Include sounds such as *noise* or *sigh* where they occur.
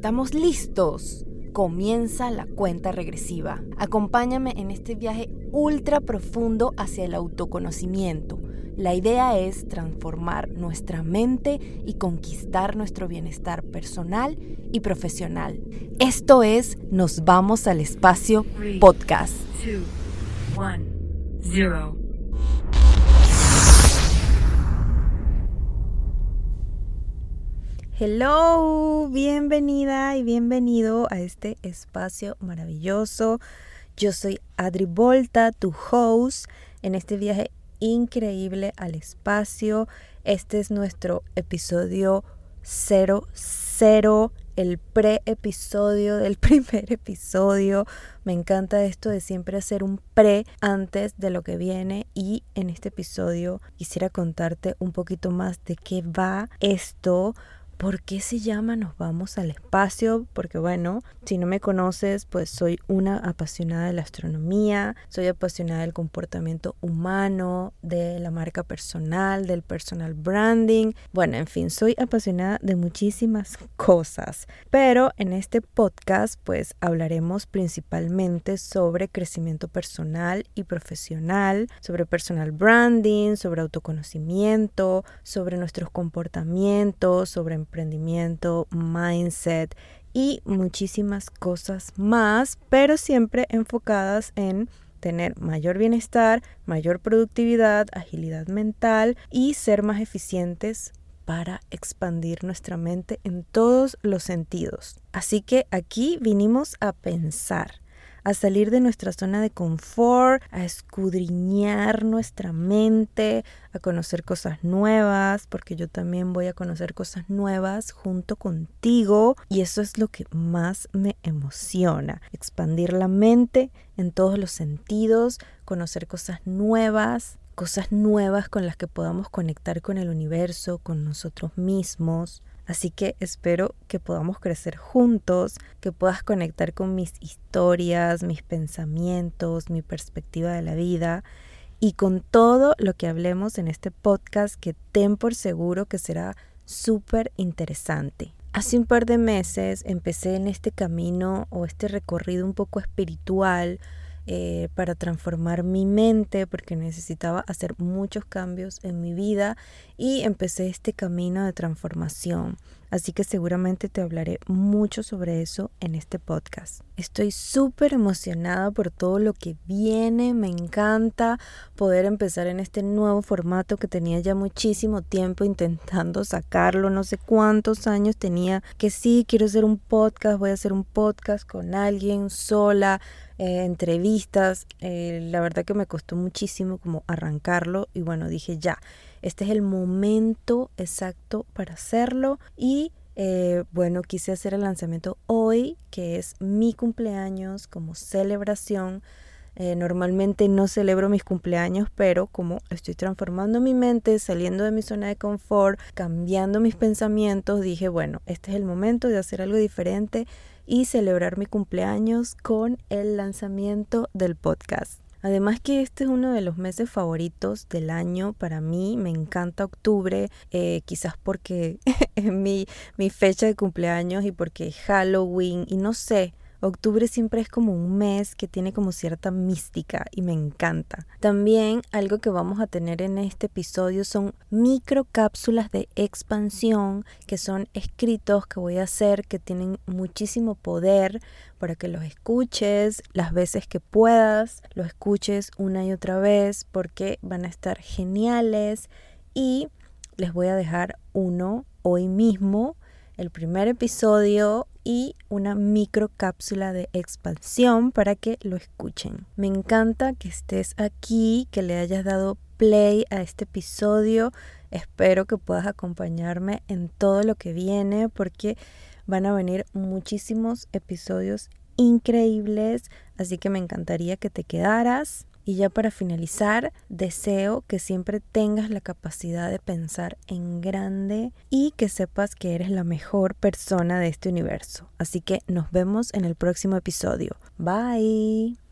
¿Estamos listos? Comienza la cuenta regresiva. Acompáñame en este viaje ultra profundo hacia el autoconocimiento. La idea es transformar nuestra mente y conquistar nuestro bienestar personal y profesional. Esto es Nos vamos al espacio podcast. Hello, bienvenida y bienvenido a este espacio maravilloso. Yo soy Adri Volta, tu host, en este viaje increíble al espacio. Este es nuestro episodio 00, el pre-episodio del *laughs* primer episodio. Me encanta esto de siempre hacer un pre antes de lo que viene y en este episodio quisiera contarte un poquito más de qué va esto ¿Por qué se llama Nos vamos al espacio? Porque bueno, si no me conoces, pues soy una apasionada de la astronomía, soy apasionada del comportamiento humano, de la marca personal, del personal branding. Bueno, en fin, soy apasionada de muchísimas cosas. Pero en este podcast pues hablaremos principalmente sobre crecimiento personal y profesional, sobre personal branding, sobre autoconocimiento, sobre nuestros comportamientos, sobre emprendimiento, mindset y muchísimas cosas más, pero siempre enfocadas en tener mayor bienestar, mayor productividad, agilidad mental y ser más eficientes para expandir nuestra mente en todos los sentidos. Así que aquí vinimos a pensar a salir de nuestra zona de confort, a escudriñar nuestra mente, a conocer cosas nuevas, porque yo también voy a conocer cosas nuevas junto contigo y eso es lo que más me emociona, expandir la mente en todos los sentidos, conocer cosas nuevas, cosas nuevas con las que podamos conectar con el universo, con nosotros mismos. Así que espero que podamos crecer juntos, que puedas conectar con mis historias, mis pensamientos, mi perspectiva de la vida y con todo lo que hablemos en este podcast que ten por seguro que será súper interesante. Hace un par de meses empecé en este camino o este recorrido un poco espiritual eh, para transformar mi mente porque necesitaba hacer muchos cambios en mi vida y empecé este camino de transformación. Así que seguramente te hablaré mucho sobre eso en este podcast. Estoy súper emocionada por todo lo que viene. Me encanta poder empezar en este nuevo formato que tenía ya muchísimo tiempo intentando sacarlo. No sé cuántos años tenía que sí, quiero hacer un podcast, voy a hacer un podcast con alguien sola eh, entrevistas. Eh, la verdad que me costó muchísimo como arrancarlo y bueno, dije ya, este es el momento exacto para hacerlo y eh, bueno, quise hacer el lanzamiento hoy, que es mi cumpleaños como celebración. Normalmente no celebro mis cumpleaños, pero como estoy transformando mi mente, saliendo de mi zona de confort, cambiando mis pensamientos, dije, bueno, este es el momento de hacer algo diferente y celebrar mi cumpleaños con el lanzamiento del podcast. Además que este es uno de los meses favoritos del año para mí, me encanta octubre, eh, quizás porque *laughs* es mi, mi fecha de cumpleaños y porque Halloween y no sé, Octubre siempre es como un mes que tiene como cierta mística y me encanta. También algo que vamos a tener en este episodio son microcápsulas de expansión que son escritos que voy a hacer que tienen muchísimo poder para que los escuches las veces que puedas, los escuches una y otra vez porque van a estar geniales y les voy a dejar uno hoy mismo el primer episodio y una microcápsula de expansión para que lo escuchen. Me encanta que estés aquí, que le hayas dado play a este episodio. Espero que puedas acompañarme en todo lo que viene porque van a venir muchísimos episodios increíbles, así que me encantaría que te quedaras. Y ya para finalizar, deseo que siempre tengas la capacidad de pensar en grande y que sepas que eres la mejor persona de este universo. Así que nos vemos en el próximo episodio. Bye.